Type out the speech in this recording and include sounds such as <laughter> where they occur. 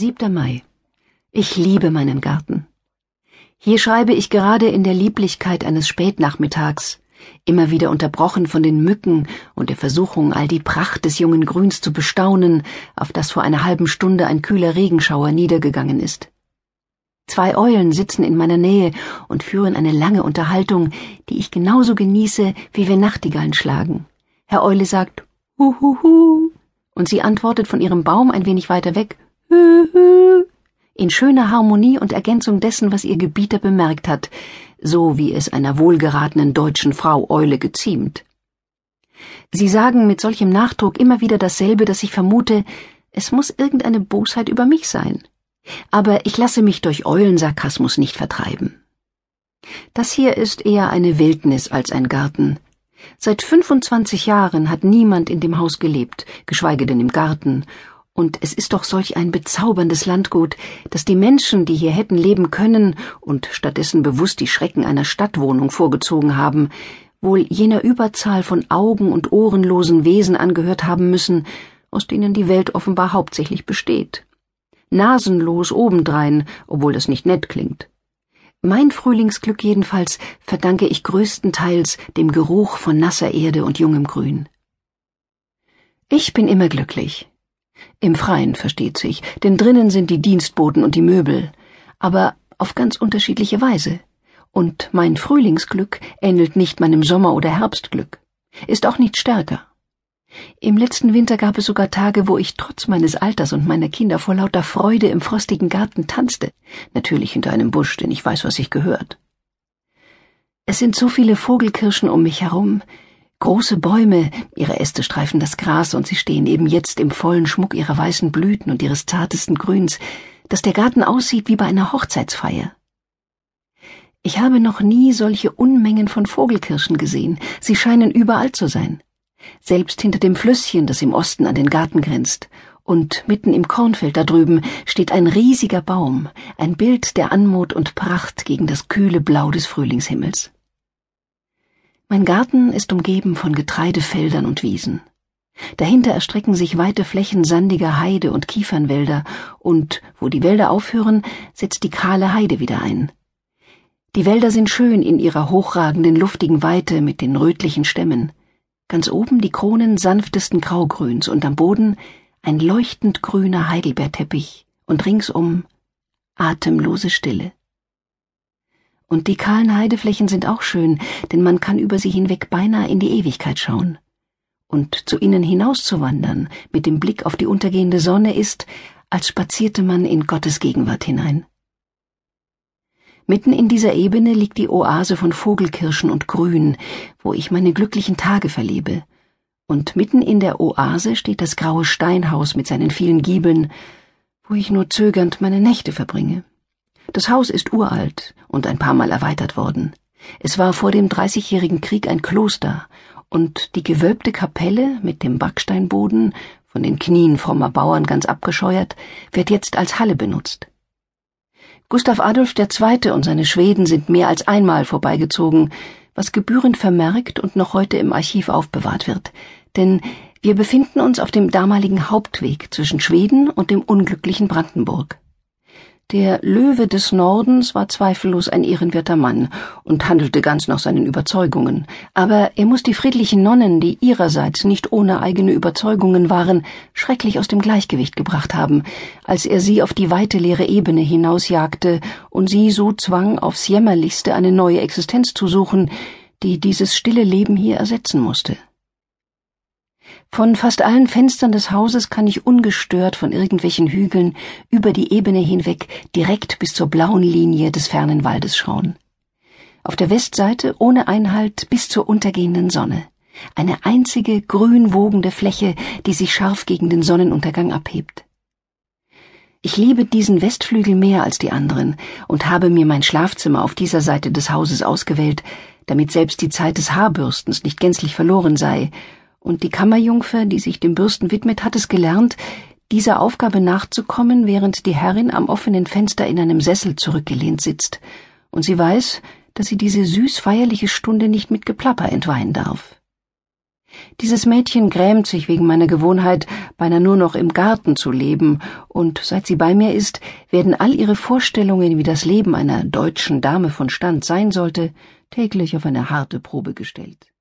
7. Mai. Ich liebe meinen Garten. Hier schreibe ich gerade in der Lieblichkeit eines Spätnachmittags, immer wieder unterbrochen von den Mücken und der Versuchung, all die Pracht des jungen Grüns zu bestaunen, auf das vor einer halben Stunde ein kühler Regenschauer niedergegangen ist. Zwei Eulen sitzen in meiner Nähe und führen eine lange Unterhaltung, die ich genauso genieße, wie wir Nachtigallen schlagen. Herr Eule sagt Huhuhu, und sie antwortet von ihrem Baum ein wenig weiter weg <laughs> in schöner Harmonie und Ergänzung dessen, was ihr Gebieter bemerkt hat, so wie es einer wohlgeratenen deutschen Frau Eule geziemt. Sie sagen mit solchem Nachdruck immer wieder dasselbe, dass ich vermute, es muss irgendeine Bosheit über mich sein. Aber ich lasse mich durch Eulensarkasmus nicht vertreiben. Das hier ist eher eine Wildnis als ein Garten. Seit 25 Jahren hat niemand in dem Haus gelebt, geschweige denn im Garten, und es ist doch solch ein bezauberndes Landgut, dass die Menschen, die hier hätten leben können und stattdessen bewusst die Schrecken einer Stadtwohnung vorgezogen haben, wohl jener Überzahl von Augen- und ohrenlosen Wesen angehört haben müssen, aus denen die Welt offenbar hauptsächlich besteht. Nasenlos obendrein, obwohl das nicht nett klingt. Mein Frühlingsglück jedenfalls verdanke ich größtenteils dem Geruch von nasser Erde und jungem Grün. Ich bin immer glücklich, im Freien versteht sich, denn drinnen sind die Dienstboten und die Möbel, aber auf ganz unterschiedliche Weise. Und mein Frühlingsglück ähnelt nicht meinem Sommer- oder Herbstglück, ist auch nicht stärker. Im letzten Winter gab es sogar Tage, wo ich trotz meines Alters und meiner Kinder vor lauter Freude im frostigen Garten tanzte, natürlich hinter einem Busch, denn ich weiß, was sich gehört. Es sind so viele Vogelkirschen um mich herum, Große Bäume, ihre Äste streifen das Gras und sie stehen eben jetzt im vollen Schmuck ihrer weißen Blüten und ihres zartesten Grüns, dass der Garten aussieht wie bei einer Hochzeitsfeier. Ich habe noch nie solche Unmengen von Vogelkirschen gesehen, sie scheinen überall zu sein. Selbst hinter dem Flüsschen, das im Osten an den Garten grenzt, und mitten im Kornfeld da drüben steht ein riesiger Baum, ein Bild der Anmut und Pracht gegen das kühle Blau des Frühlingshimmels. Mein Garten ist umgeben von Getreidefeldern und Wiesen. Dahinter erstrecken sich weite Flächen sandiger Heide und Kiefernwälder, und wo die Wälder aufhören, setzt die kahle Heide wieder ein. Die Wälder sind schön in ihrer hochragenden, luftigen Weite mit den rötlichen Stämmen. Ganz oben die Kronen sanftesten Graugrüns und am Boden ein leuchtend grüner Heidelbeerteppich und ringsum atemlose Stille. Und die kahlen Heideflächen sind auch schön, denn man kann über sie hinweg beinahe in die Ewigkeit schauen. Und zu ihnen hinauszuwandern, mit dem Blick auf die untergehende Sonne, ist, als spazierte man in Gottes Gegenwart hinein. Mitten in dieser Ebene liegt die Oase von Vogelkirschen und Grün, wo ich meine glücklichen Tage verlebe. Und mitten in der Oase steht das graue Steinhaus mit seinen vielen Giebeln, wo ich nur zögernd meine Nächte verbringe. Das Haus ist uralt und ein paar Mal erweitert worden. Es war vor dem Dreißigjährigen Krieg ein Kloster, und die gewölbte Kapelle mit dem Backsteinboden, von den Knien frommer Bauern ganz abgescheuert, wird jetzt als Halle benutzt. Gustav Adolf II. und seine Schweden sind mehr als einmal vorbeigezogen, was gebührend vermerkt und noch heute im Archiv aufbewahrt wird, denn wir befinden uns auf dem damaligen Hauptweg zwischen Schweden und dem unglücklichen Brandenburg. Der Löwe des Nordens war zweifellos ein ehrenwerter Mann und handelte ganz nach seinen Überzeugungen, aber er muss die friedlichen Nonnen, die ihrerseits nicht ohne eigene Überzeugungen waren, schrecklich aus dem Gleichgewicht gebracht haben, als er sie auf die weite leere Ebene hinausjagte und sie so zwang, aufs jämmerlichste eine neue Existenz zu suchen, die dieses stille Leben hier ersetzen musste. Von fast allen Fenstern des Hauses kann ich ungestört von irgendwelchen Hügeln über die Ebene hinweg direkt bis zur blauen Linie des fernen Waldes schauen. Auf der Westseite ohne Einhalt bis zur untergehenden Sonne. Eine einzige grün wogende Fläche, die sich scharf gegen den Sonnenuntergang abhebt. Ich liebe diesen Westflügel mehr als die anderen und habe mir mein Schlafzimmer auf dieser Seite des Hauses ausgewählt, damit selbst die Zeit des Haarbürstens nicht gänzlich verloren sei und die Kammerjungfer, die sich dem Bürsten widmet, hat es gelernt, dieser Aufgabe nachzukommen, während die Herrin am offenen Fenster in einem Sessel zurückgelehnt sitzt, und sie weiß, dass sie diese süß feierliche Stunde nicht mit Geplapper entweihen darf. Dieses Mädchen grämt sich wegen meiner Gewohnheit, beinahe nur noch im Garten zu leben, und seit sie bei mir ist, werden all ihre Vorstellungen, wie das Leben einer deutschen Dame von Stand sein sollte, täglich auf eine harte Probe gestellt.